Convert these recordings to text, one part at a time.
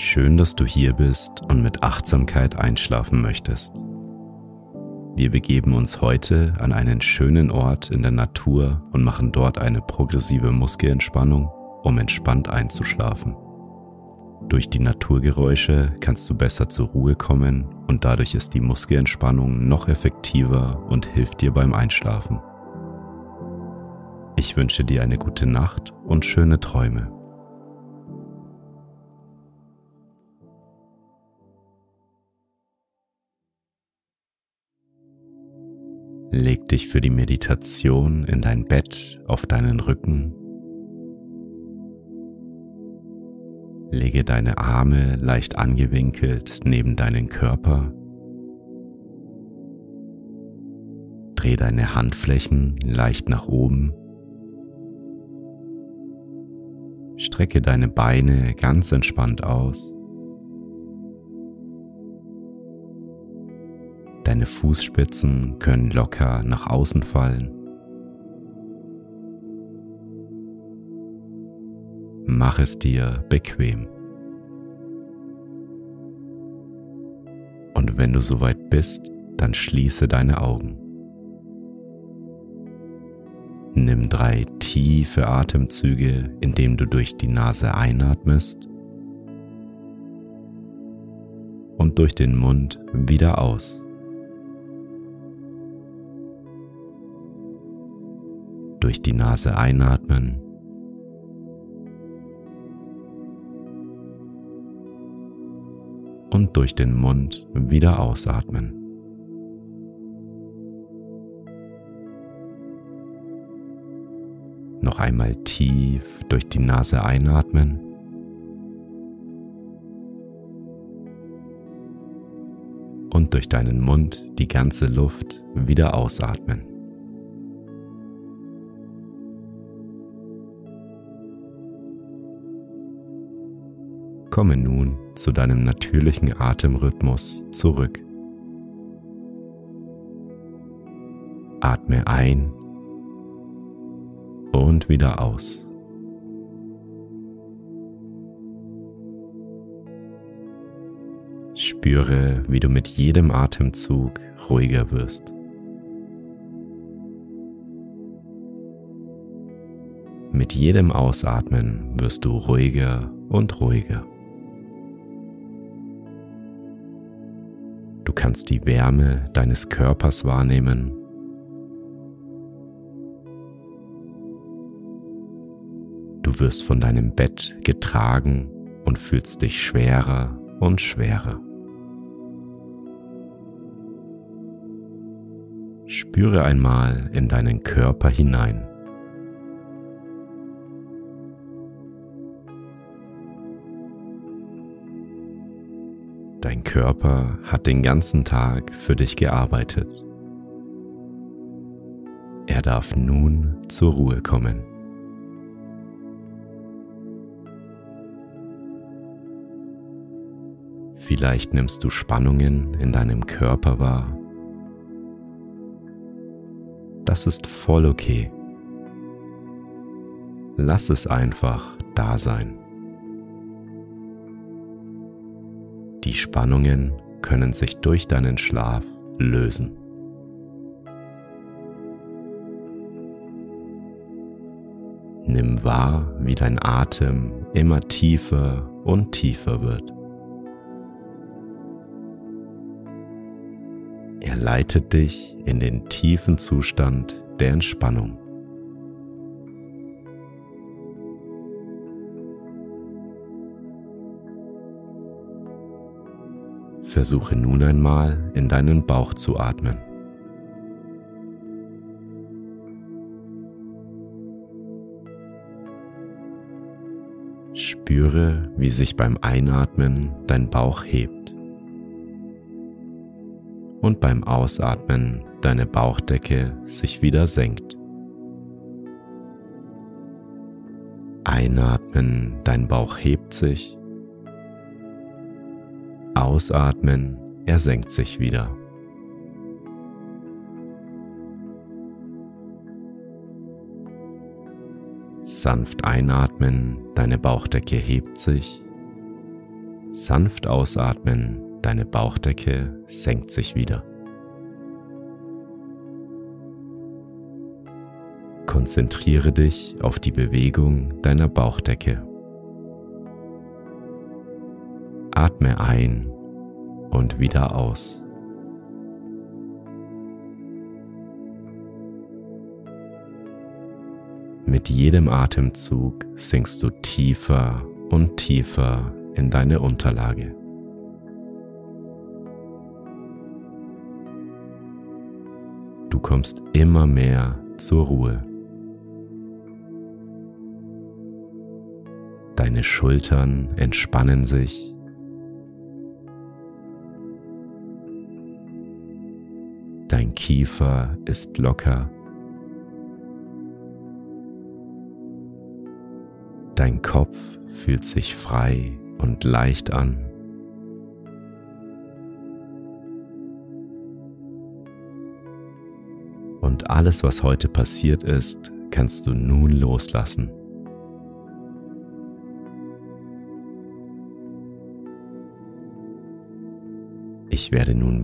Schön, dass du hier bist und mit Achtsamkeit einschlafen möchtest. Wir begeben uns heute an einen schönen Ort in der Natur und machen dort eine progressive Muskelentspannung, um entspannt einzuschlafen. Durch die Naturgeräusche kannst du besser zur Ruhe kommen und dadurch ist die Muskelentspannung noch effektiver und hilft dir beim Einschlafen. Ich wünsche dir eine gute Nacht und schöne Träume. Leg dich für die Meditation in dein Bett auf deinen Rücken. Lege deine Arme leicht angewinkelt neben deinen Körper. Dreh deine Handflächen leicht nach oben. Strecke deine Beine ganz entspannt aus. Deine Fußspitzen können locker nach außen fallen. Mach es dir bequem. Und wenn du soweit bist, dann schließe deine Augen. Nimm drei tiefe Atemzüge, indem du durch die Nase einatmest und durch den Mund wieder aus. Durch die Nase einatmen. Und durch den Mund wieder ausatmen. Noch einmal tief durch die Nase einatmen. Und durch deinen Mund die ganze Luft wieder ausatmen. Komme nun zu deinem natürlichen Atemrhythmus zurück. Atme ein und wieder aus. Spüre, wie du mit jedem Atemzug ruhiger wirst. Mit jedem Ausatmen wirst du ruhiger und ruhiger. Kannst die Wärme deines Körpers wahrnehmen. Du wirst von deinem Bett getragen und fühlst dich schwerer und schwerer. Spüre einmal in deinen Körper hinein. Dein Körper hat den ganzen Tag für dich gearbeitet. Er darf nun zur Ruhe kommen. Vielleicht nimmst du Spannungen in deinem Körper wahr. Das ist voll okay. Lass es einfach da sein. Die Spannungen können sich durch deinen Schlaf lösen. Nimm wahr, wie dein Atem immer tiefer und tiefer wird. Er leitet dich in den tiefen Zustand der Entspannung. Versuche nun einmal in deinen Bauch zu atmen. Spüre, wie sich beim Einatmen dein Bauch hebt und beim Ausatmen deine Bauchdecke sich wieder senkt. Einatmen, dein Bauch hebt sich. Ausatmen, er senkt sich wieder. Sanft einatmen, deine Bauchdecke hebt sich. Sanft ausatmen, deine Bauchdecke senkt sich wieder. Konzentriere dich auf die Bewegung deiner Bauchdecke. Atme ein und wieder aus. Mit jedem Atemzug sinkst du tiefer und tiefer in deine Unterlage. Du kommst immer mehr zur Ruhe. Deine Schultern entspannen sich. Kiefer ist locker. Dein Kopf fühlt sich frei und leicht an. Und alles, was heute passiert ist, kannst du nun loslassen.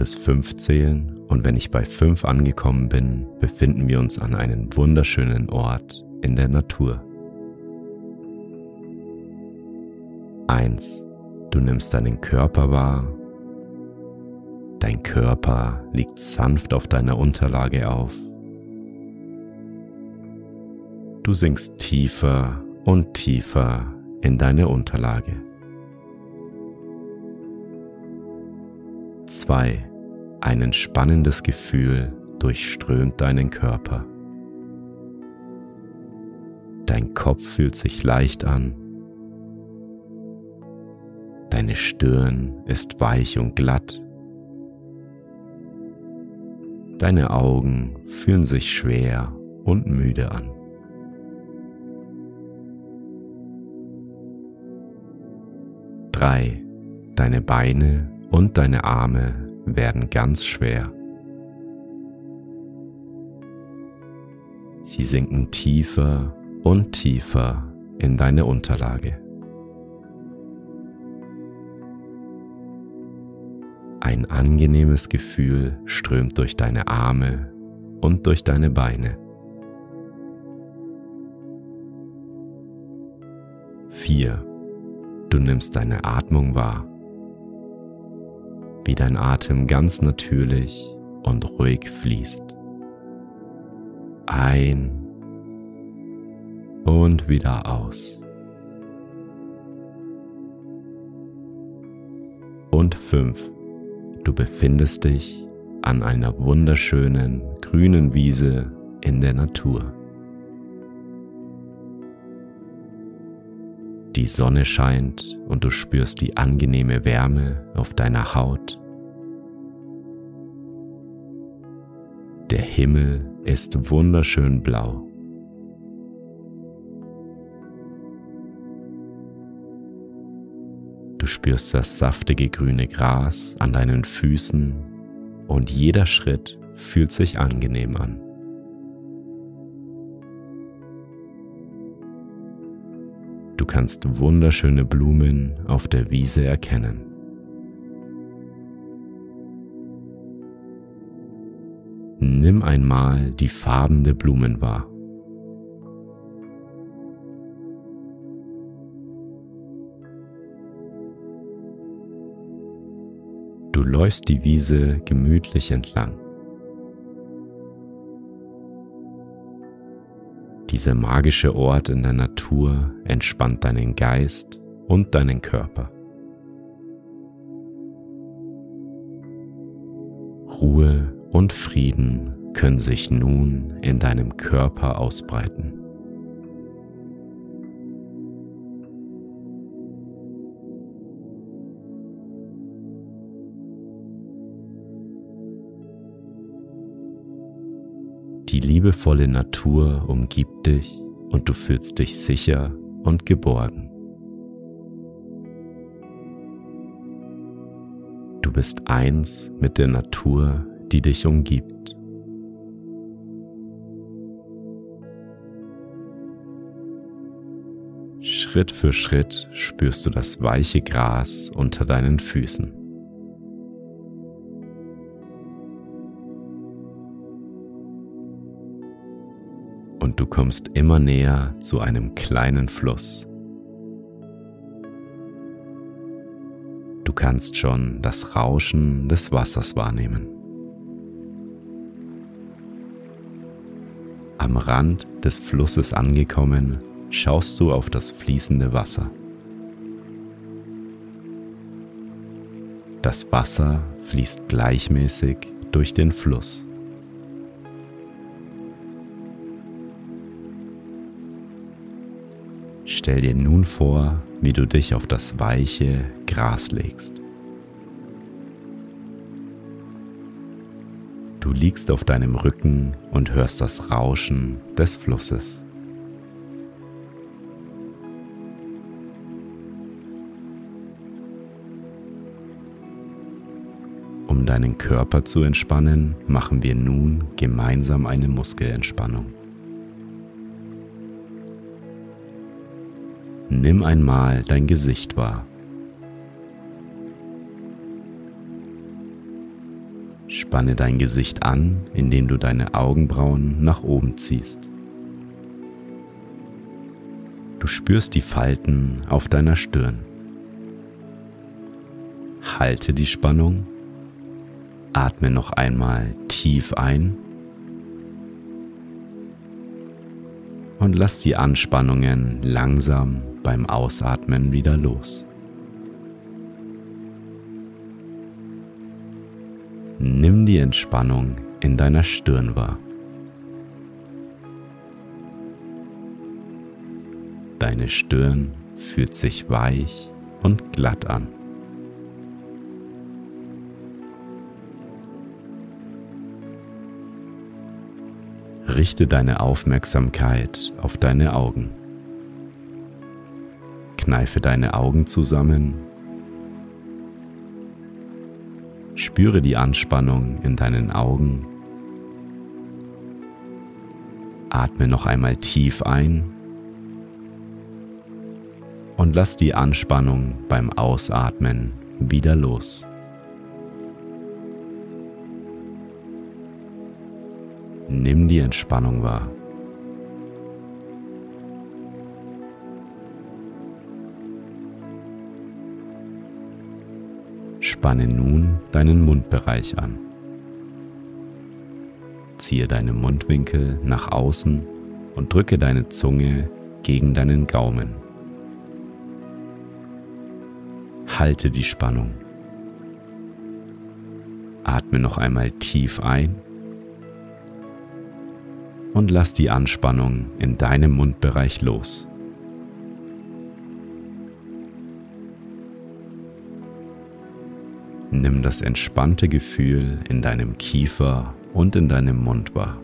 Bis fünf zählen und wenn ich bei fünf angekommen bin, befinden wir uns an einem wunderschönen Ort in der Natur. 1. Du nimmst deinen Körper wahr. Dein Körper liegt sanft auf deiner Unterlage auf. Du sinkst tiefer und tiefer in deine Unterlage. 2. Ein entspannendes Gefühl durchströmt deinen Körper. Dein Kopf fühlt sich leicht an Deine Stirn ist weich und glatt. Deine Augen fühlen sich schwer und müde an. Drei. Deine Beine und deine Arme werden ganz schwer. Sie sinken tiefer und tiefer in deine Unterlage. Ein angenehmes Gefühl strömt durch deine Arme und durch deine Beine. 4. Du nimmst deine Atmung wahr, wie dein Atem ganz natürlich und ruhig fließt. Ein und wieder aus. Und 5. Du befindest dich an einer wunderschönen grünen Wiese in der Natur. Die Sonne scheint und du spürst die angenehme Wärme auf deiner Haut. Der Himmel ist wunderschön blau. Du spürst das saftige grüne Gras an deinen Füßen und jeder Schritt fühlt sich angenehm an. Du kannst wunderschöne Blumen auf der Wiese erkennen. Nimm einmal die Farben der Blumen wahr. Du läufst die Wiese gemütlich entlang. Dieser magische Ort in der Natur entspannt deinen Geist und deinen Körper. Ruhe und Frieden können sich nun in deinem Körper ausbreiten. Liebevolle Natur umgibt dich und du fühlst dich sicher und geborgen. Du bist eins mit der Natur, die dich umgibt. Schritt für Schritt spürst du das weiche Gras unter deinen Füßen. Und du kommst immer näher zu einem kleinen Fluss. Du kannst schon das Rauschen des Wassers wahrnehmen. Am Rand des Flusses angekommen, schaust du auf das fließende Wasser. Das Wasser fließt gleichmäßig durch den Fluss. Stell dir nun vor, wie du dich auf das weiche Gras legst. Du liegst auf deinem Rücken und hörst das Rauschen des Flusses. Um deinen Körper zu entspannen, machen wir nun gemeinsam eine Muskelentspannung. Nimm einmal dein Gesicht wahr. Spanne dein Gesicht an, indem du deine Augenbrauen nach oben ziehst. Du spürst die Falten auf deiner Stirn. Halte die Spannung Atme noch einmal tief ein und lass die Anspannungen langsam beim Ausatmen wieder los. Nimm die Entspannung in deiner Stirn wahr. Deine Stirn fühlt sich weich und glatt an. Richte deine Aufmerksamkeit auf deine Augen. Kneife deine Augen zusammen. Spüre die Anspannung in deinen Augen. Atme noch einmal tief ein und lass die Anspannung beim Ausatmen wieder los. Nimm die Entspannung wahr. Spanne nun deinen Mundbereich an. Ziehe deine Mundwinkel nach außen und drücke deine Zunge gegen deinen Gaumen. Halte die Spannung. Atme noch einmal tief ein und lass die Anspannung in deinem Mundbereich los. Nimm das entspannte Gefühl in deinem Kiefer und in deinem Mund wahr.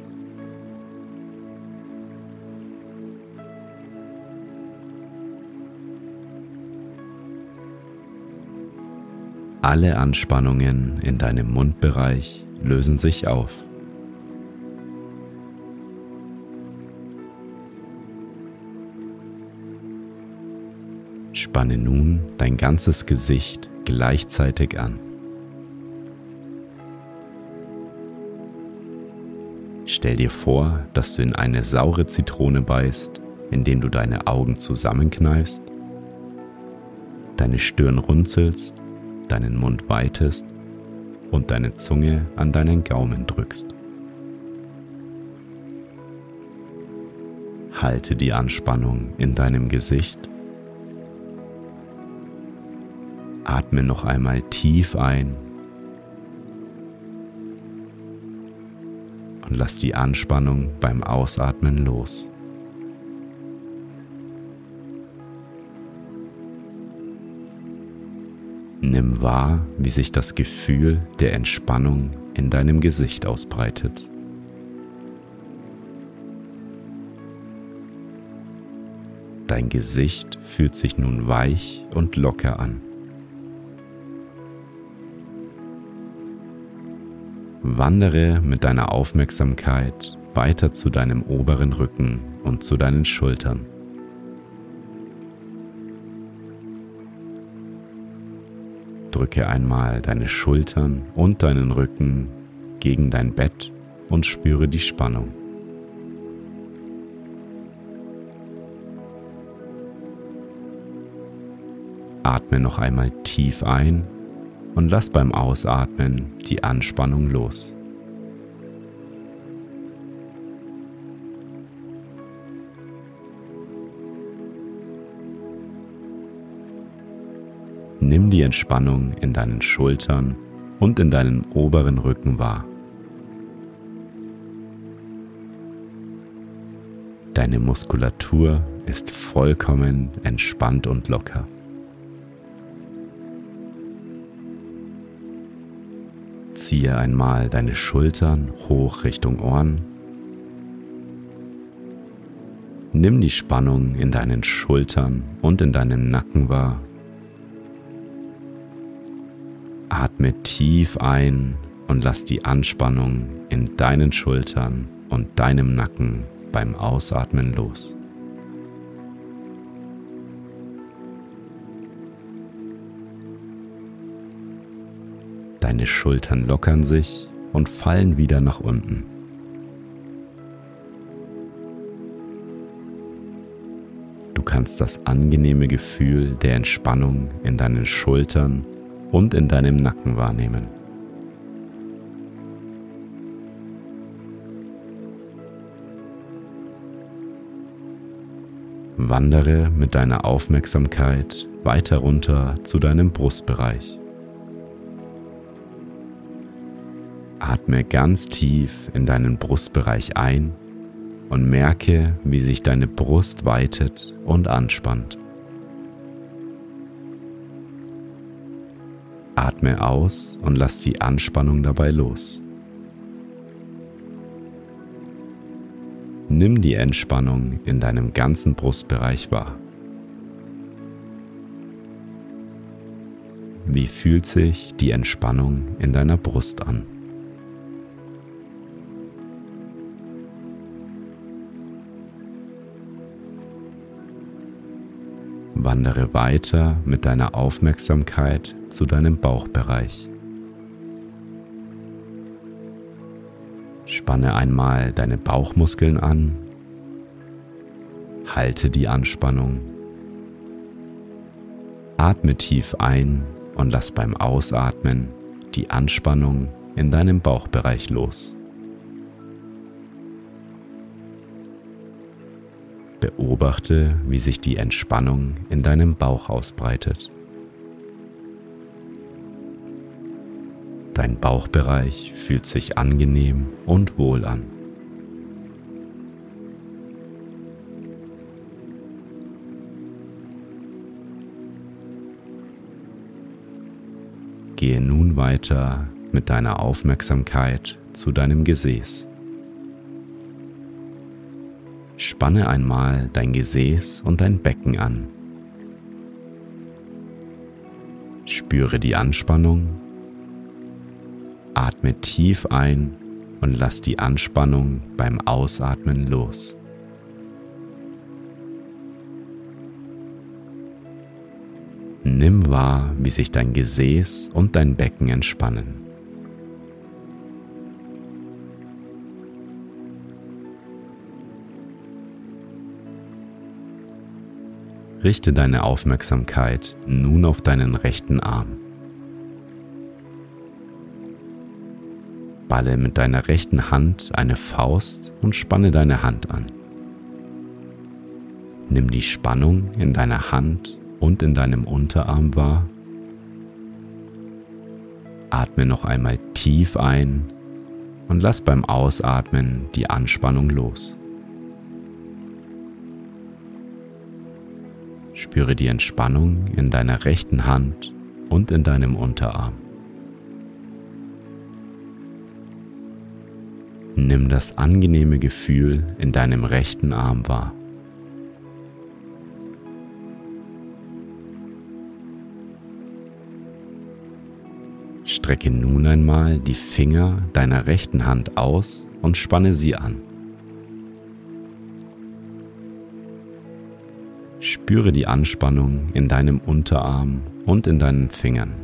Alle Anspannungen in deinem Mundbereich lösen sich auf. Spanne nun dein ganzes Gesicht gleichzeitig an. Stell dir vor, dass du in eine saure Zitrone beißt, indem du deine Augen zusammenkneifst, deine Stirn runzelst, deinen Mund weitest und deine Zunge an deinen Gaumen drückst. Halte die Anspannung in deinem Gesicht Atme noch einmal tief ein und lass die Anspannung beim Ausatmen los. Nimm wahr, wie sich das Gefühl der Entspannung in deinem Gesicht ausbreitet. Dein Gesicht fühlt sich nun weich und locker an. Wandere mit deiner Aufmerksamkeit weiter zu deinem oberen Rücken und zu deinen Schultern. Drücke einmal deine Schultern und deinen Rücken gegen dein Bett und spüre die Spannung. Atme noch einmal tief ein und lass beim Ausatmen die Anspannung los. Nimm die Entspannung in deinen Schultern und in deinen oberen Rücken wahr. Deine Muskulatur ist vollkommen entspannt und locker. Ziehe einmal deine Schultern hoch Richtung Ohren. Nimm die Spannung in deinen Schultern und in deinem Nacken wahr. Atme tief ein und lass die Anspannung in deinen Schultern und deinem Nacken beim Ausatmen los. Deine Schultern lockern sich und fallen wieder nach unten. Du kannst das angenehme Gefühl der Entspannung in deinen Schultern und in deinem Nacken wahrnehmen. Wandere mit deiner Aufmerksamkeit weiter runter zu deinem Brustbereich. Atme ganz tief in deinen Brustbereich ein und merke, wie sich deine Brust weitet und anspannt. Atme aus und lass die Anspannung dabei los. Nimm die Entspannung in deinem ganzen Brustbereich wahr. Wie fühlt sich die Entspannung in deiner Brust an? Wandere weiter mit deiner Aufmerksamkeit zu deinem Bauchbereich. Spanne einmal deine Bauchmuskeln an, halte die Anspannung, atme tief ein und lass beim Ausatmen die Anspannung in deinem Bauchbereich los. Beobachte, wie sich die Entspannung in deinem Bauch ausbreitet. Dein Bauchbereich fühlt sich angenehm und wohl an. Gehe nun weiter mit deiner Aufmerksamkeit zu deinem Gesäß. Spanne einmal dein Gesäß und dein Becken an. Spüre die Anspannung. Atme tief ein und lass die Anspannung beim Ausatmen los. Nimm wahr, wie sich dein Gesäß und dein Becken entspannen. Richte deine Aufmerksamkeit nun auf deinen rechten Arm. Balle mit deiner rechten Hand eine Faust und spanne deine Hand an. Nimm die Spannung in deiner Hand und in deinem Unterarm wahr. Atme noch einmal tief ein und lass beim Ausatmen die Anspannung los. Spüre die Entspannung in deiner rechten Hand und in deinem Unterarm. Nimm das angenehme Gefühl in deinem rechten Arm wahr. Strecke nun einmal die Finger deiner rechten Hand aus und spanne sie an. Spüre die Anspannung in deinem Unterarm und in deinen Fingern.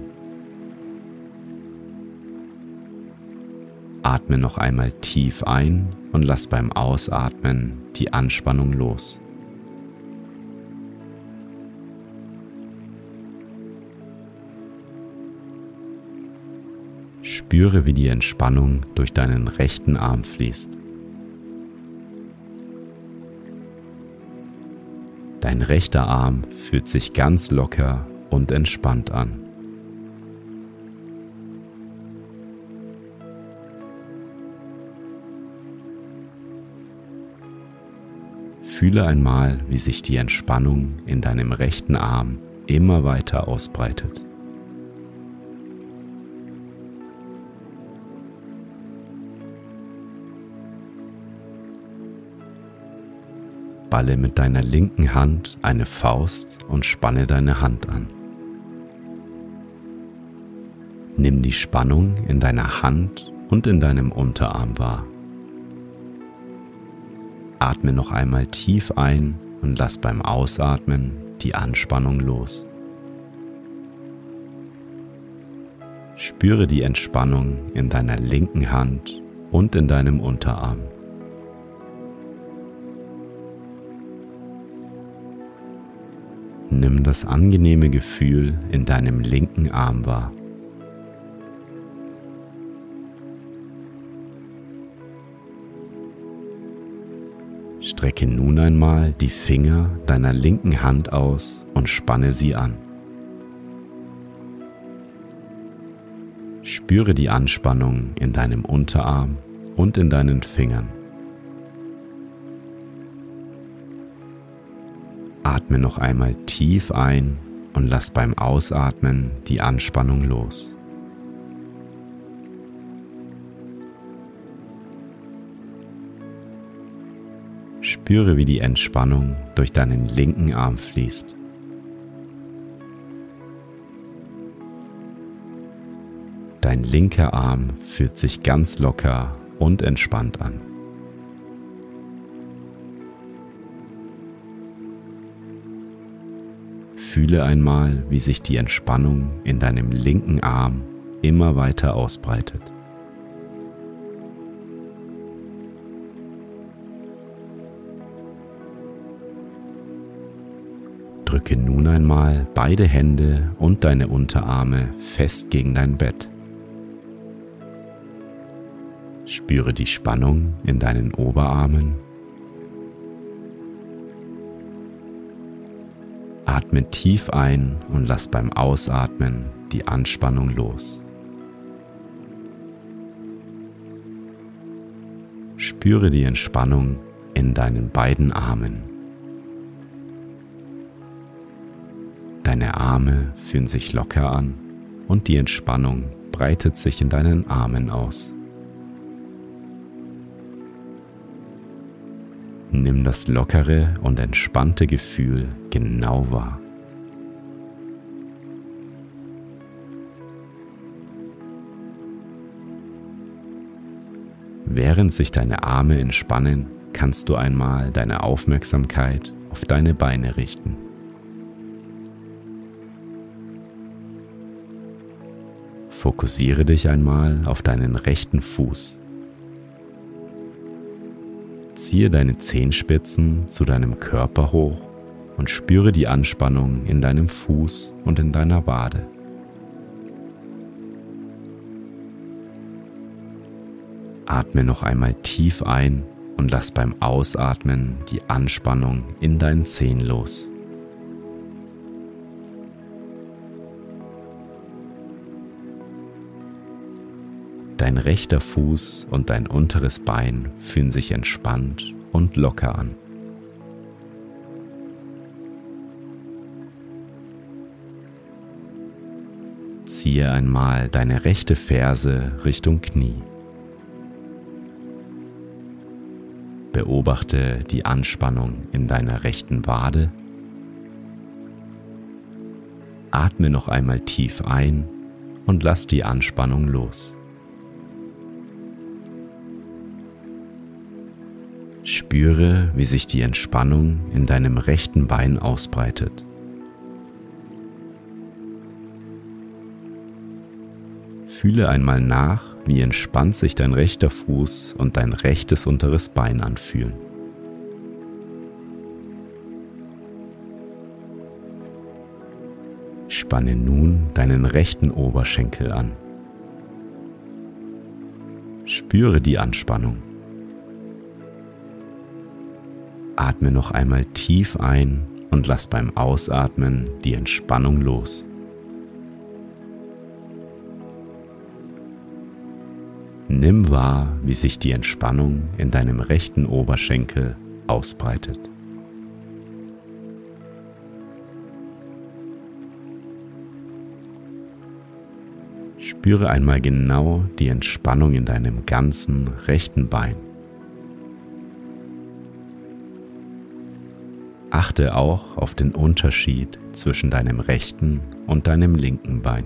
Atme noch einmal tief ein und lass beim Ausatmen die Anspannung los. Spüre, wie die Entspannung durch deinen rechten Arm fließt. Dein rechter Arm fühlt sich ganz locker und entspannt an. Fühle einmal, wie sich die Entspannung in deinem rechten Arm immer weiter ausbreitet. Balle mit deiner linken Hand eine Faust und spanne deine Hand an. Nimm die Spannung in deiner Hand und in deinem Unterarm wahr. Atme noch einmal tief ein und lass beim Ausatmen die Anspannung los. Spüre die Entspannung in deiner linken Hand und in deinem Unterarm. Nimm das angenehme Gefühl in deinem linken Arm wahr. Strecke nun einmal die Finger deiner linken Hand aus und spanne sie an. Spüre die Anspannung in deinem Unterarm und in deinen Fingern. Atme noch einmal tief ein und lass beim Ausatmen die Anspannung los. Spüre, wie die Entspannung durch deinen linken Arm fließt. Dein linker Arm fühlt sich ganz locker und entspannt an. Fühle einmal, wie sich die Entspannung in deinem linken Arm immer weiter ausbreitet. Drücke nun einmal beide Hände und deine Unterarme fest gegen dein Bett. Spüre die Spannung in deinen Oberarmen. Atme tief ein und lass beim Ausatmen die Anspannung los. Spüre die Entspannung in deinen beiden Armen. Deine Arme fühlen sich locker an und die Entspannung breitet sich in deinen Armen aus. Nimm das lockere und entspannte Gefühl genau wahr. Während sich deine Arme entspannen, kannst du einmal deine Aufmerksamkeit auf deine Beine richten. Fokussiere dich einmal auf deinen rechten Fuß. Ziehe deine Zehenspitzen zu deinem Körper hoch und spüre die Anspannung in deinem Fuß und in deiner Wade. Atme noch einmal tief ein und lass beim Ausatmen die Anspannung in deinen Zehen los. Dein rechter Fuß und dein unteres Bein fühlen sich entspannt und locker an. Ziehe einmal deine rechte Ferse Richtung Knie. Beobachte die Anspannung in deiner rechten Wade. Atme noch einmal tief ein und lass die Anspannung los. Spüre, wie sich die Entspannung in deinem rechten Bein ausbreitet. Fühle einmal nach, wie entspannt sich dein rechter Fuß und dein rechtes unteres Bein anfühlen. Spanne nun deinen rechten Oberschenkel an. Spüre die Anspannung. Atme noch einmal tief ein und lass beim Ausatmen die Entspannung los. Nimm wahr, wie sich die Entspannung in deinem rechten Oberschenkel ausbreitet. Spüre einmal genau die Entspannung in deinem ganzen rechten Bein. Achte auch auf den Unterschied zwischen deinem rechten und deinem linken Bein.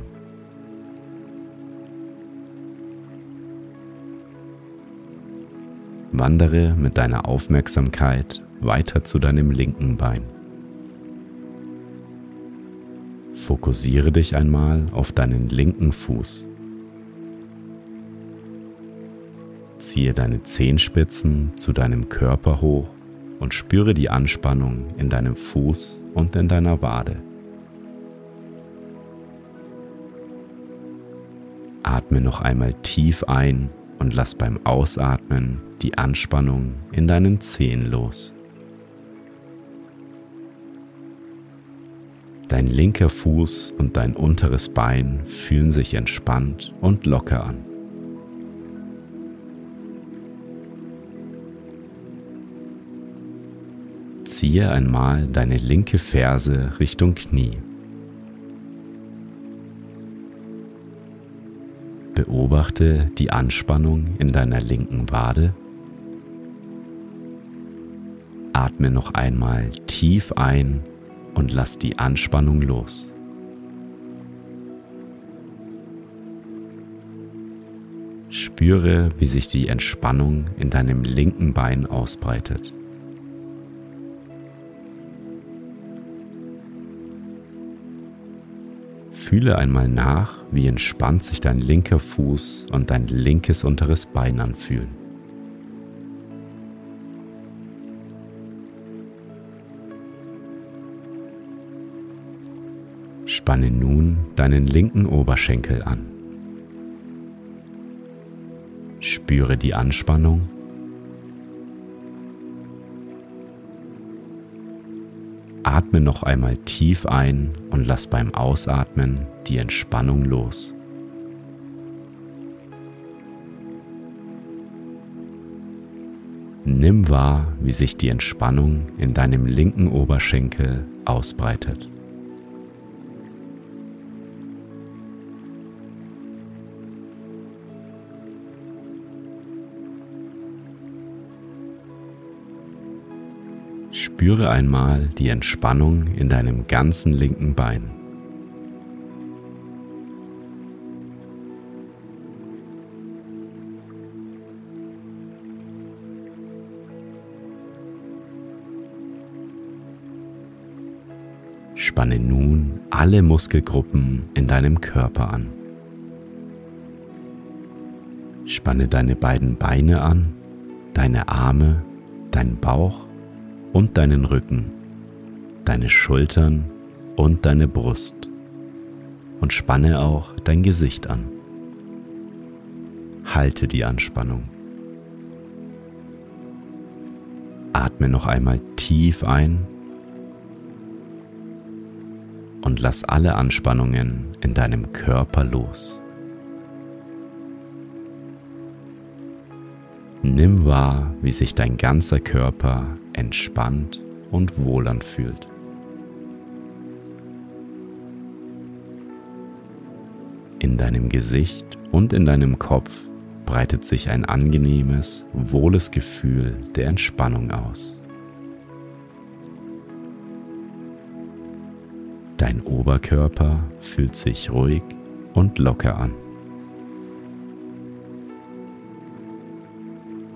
Wandere mit deiner Aufmerksamkeit weiter zu deinem linken Bein. Fokussiere dich einmal auf deinen linken Fuß. Ziehe deine Zehenspitzen zu deinem Körper hoch und spüre die Anspannung in deinem Fuß und in deiner Wade. Atme noch einmal tief ein und lass beim Ausatmen die Anspannung in deinen Zehen los. Dein linker Fuß und dein unteres Bein fühlen sich entspannt und locker an. Ziehe einmal deine linke Ferse Richtung Knie. Beobachte die Anspannung in deiner linken Wade. Atme noch einmal tief ein und lass die Anspannung los. Spüre, wie sich die Entspannung in deinem linken Bein ausbreitet. Fühle einmal nach, wie entspannt sich dein linker Fuß und dein linkes unteres Bein anfühlen. Spanne nun deinen linken Oberschenkel an. Spüre die Anspannung Atme noch einmal tief ein und lass beim Ausatmen die Entspannung los. Nimm wahr, wie sich die Entspannung in deinem linken Oberschenkel ausbreitet. Spüre einmal die Entspannung in deinem ganzen linken Bein. Spanne nun alle Muskelgruppen in deinem Körper an. Spanne deine beiden Beine an, deine Arme, deinen Bauch und deinen Rücken, deine Schultern und deine Brust und spanne auch dein Gesicht an. Halte die Anspannung. Atme noch einmal tief ein und lass alle Anspannungen in deinem Körper los. Nimm wahr, wie sich dein ganzer Körper entspannt und wohl anfühlt. In deinem Gesicht und in deinem Kopf breitet sich ein angenehmes, wohles Gefühl der Entspannung aus. Dein Oberkörper fühlt sich ruhig und locker an.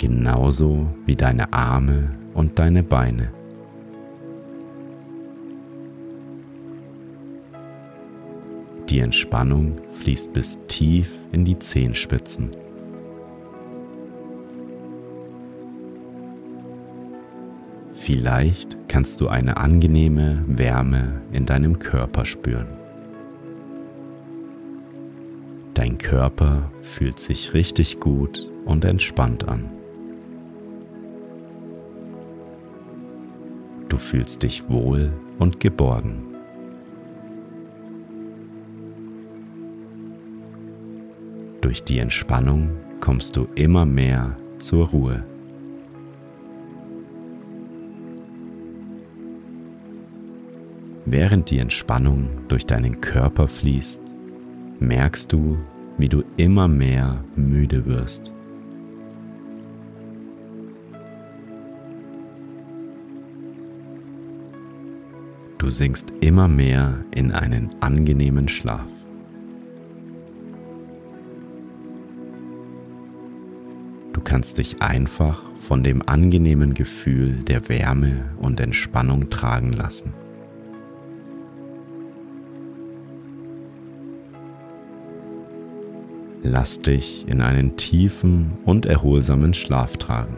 Genauso wie deine Arme und deine Beine. Die Entspannung fließt bis tief in die Zehenspitzen. Vielleicht kannst du eine angenehme Wärme in deinem Körper spüren. Dein Körper fühlt sich richtig gut und entspannt an. Du fühlst dich wohl und geborgen. Durch die Entspannung kommst du immer mehr zur Ruhe. Während die Entspannung durch deinen Körper fließt, merkst du, wie du immer mehr müde wirst. Du sinkst immer mehr in einen angenehmen Schlaf. Du kannst dich einfach von dem angenehmen Gefühl der Wärme und Entspannung tragen lassen. Lass dich in einen tiefen und erholsamen Schlaf tragen.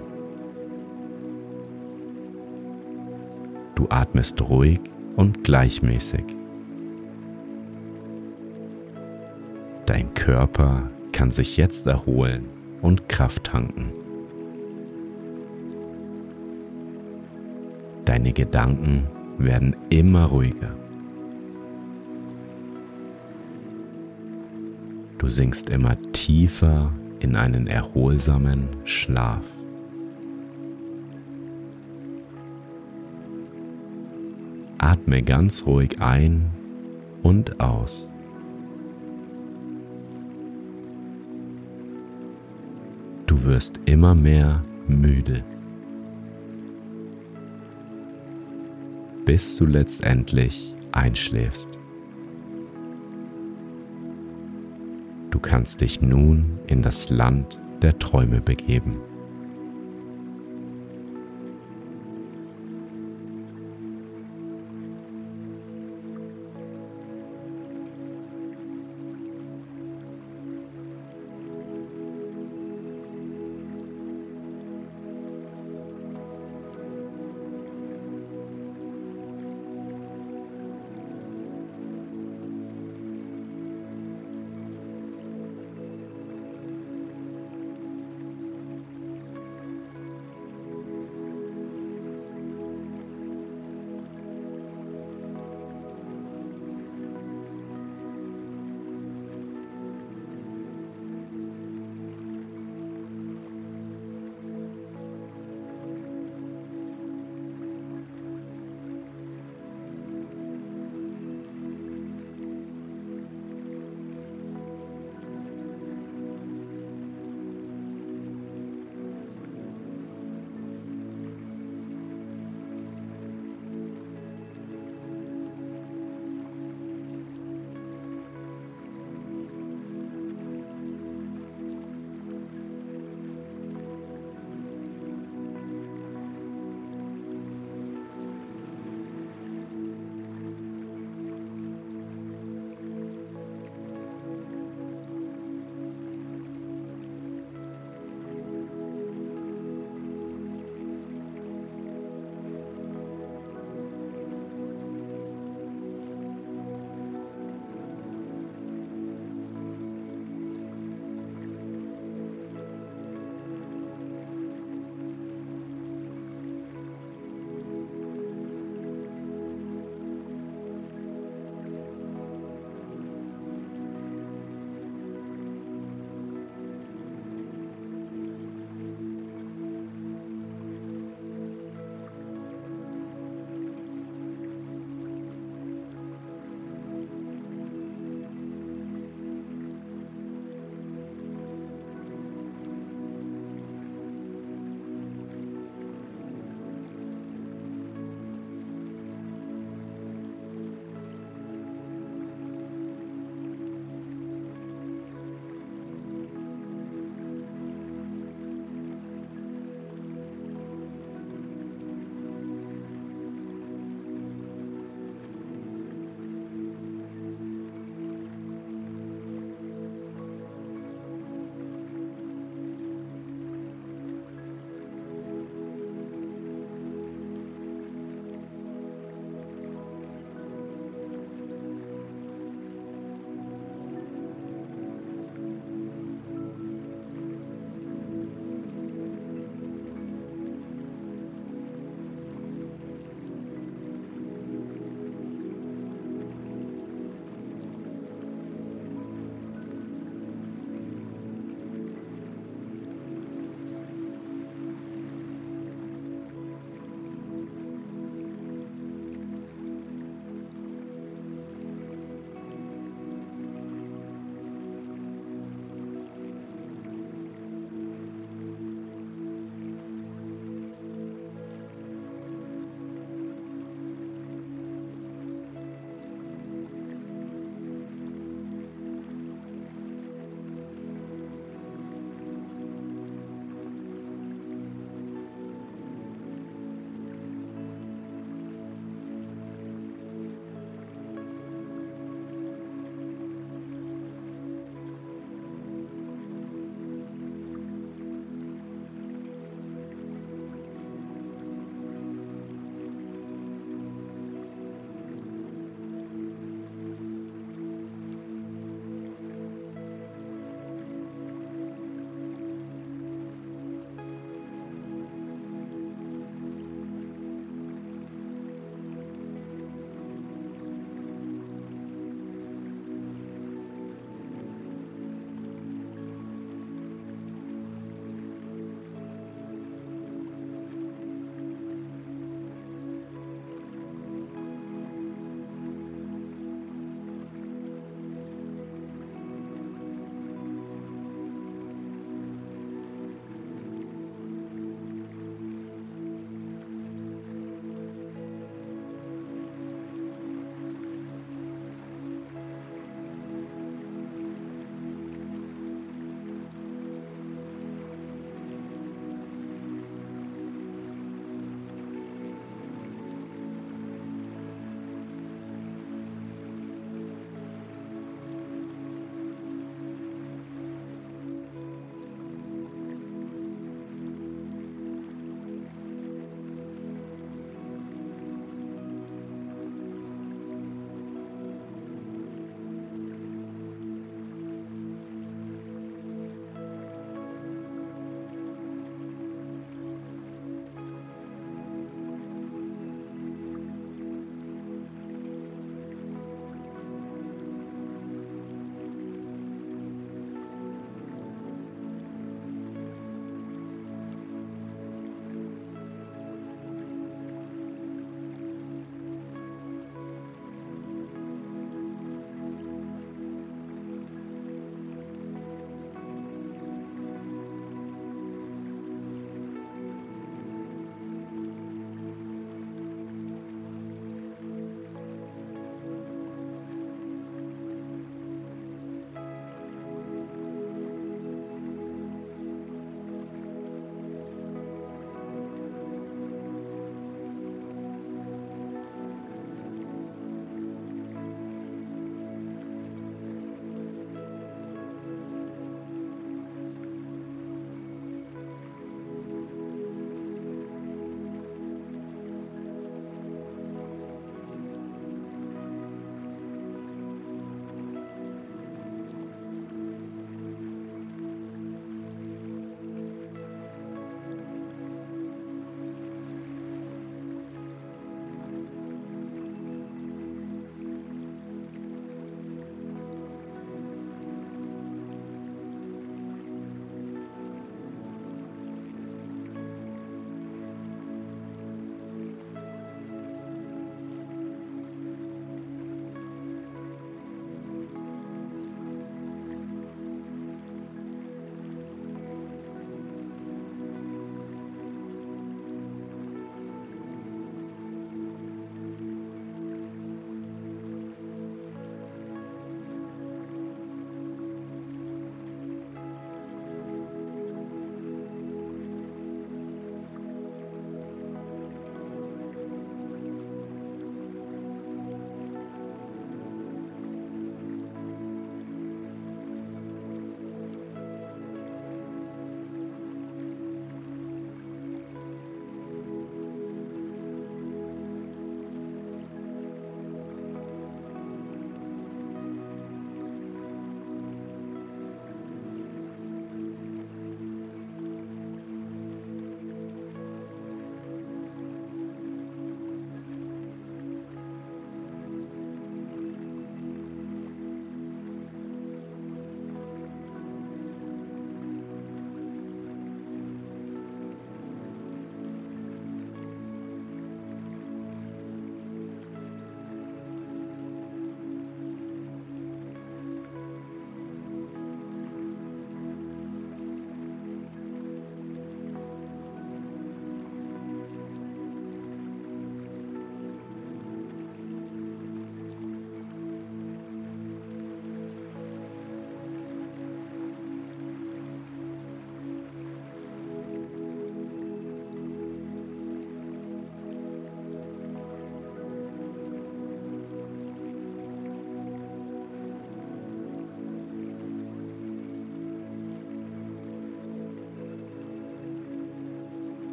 Du atmest ruhig und gleichmäßig. Dein Körper kann sich jetzt erholen und Kraft tanken. Deine Gedanken werden immer ruhiger. Du sinkst immer tiefer in einen erholsamen Schlaf. Atme ganz ruhig ein und aus. Du wirst immer mehr müde, bis du letztendlich einschläfst. Du kannst dich nun in das Land der Träume begeben.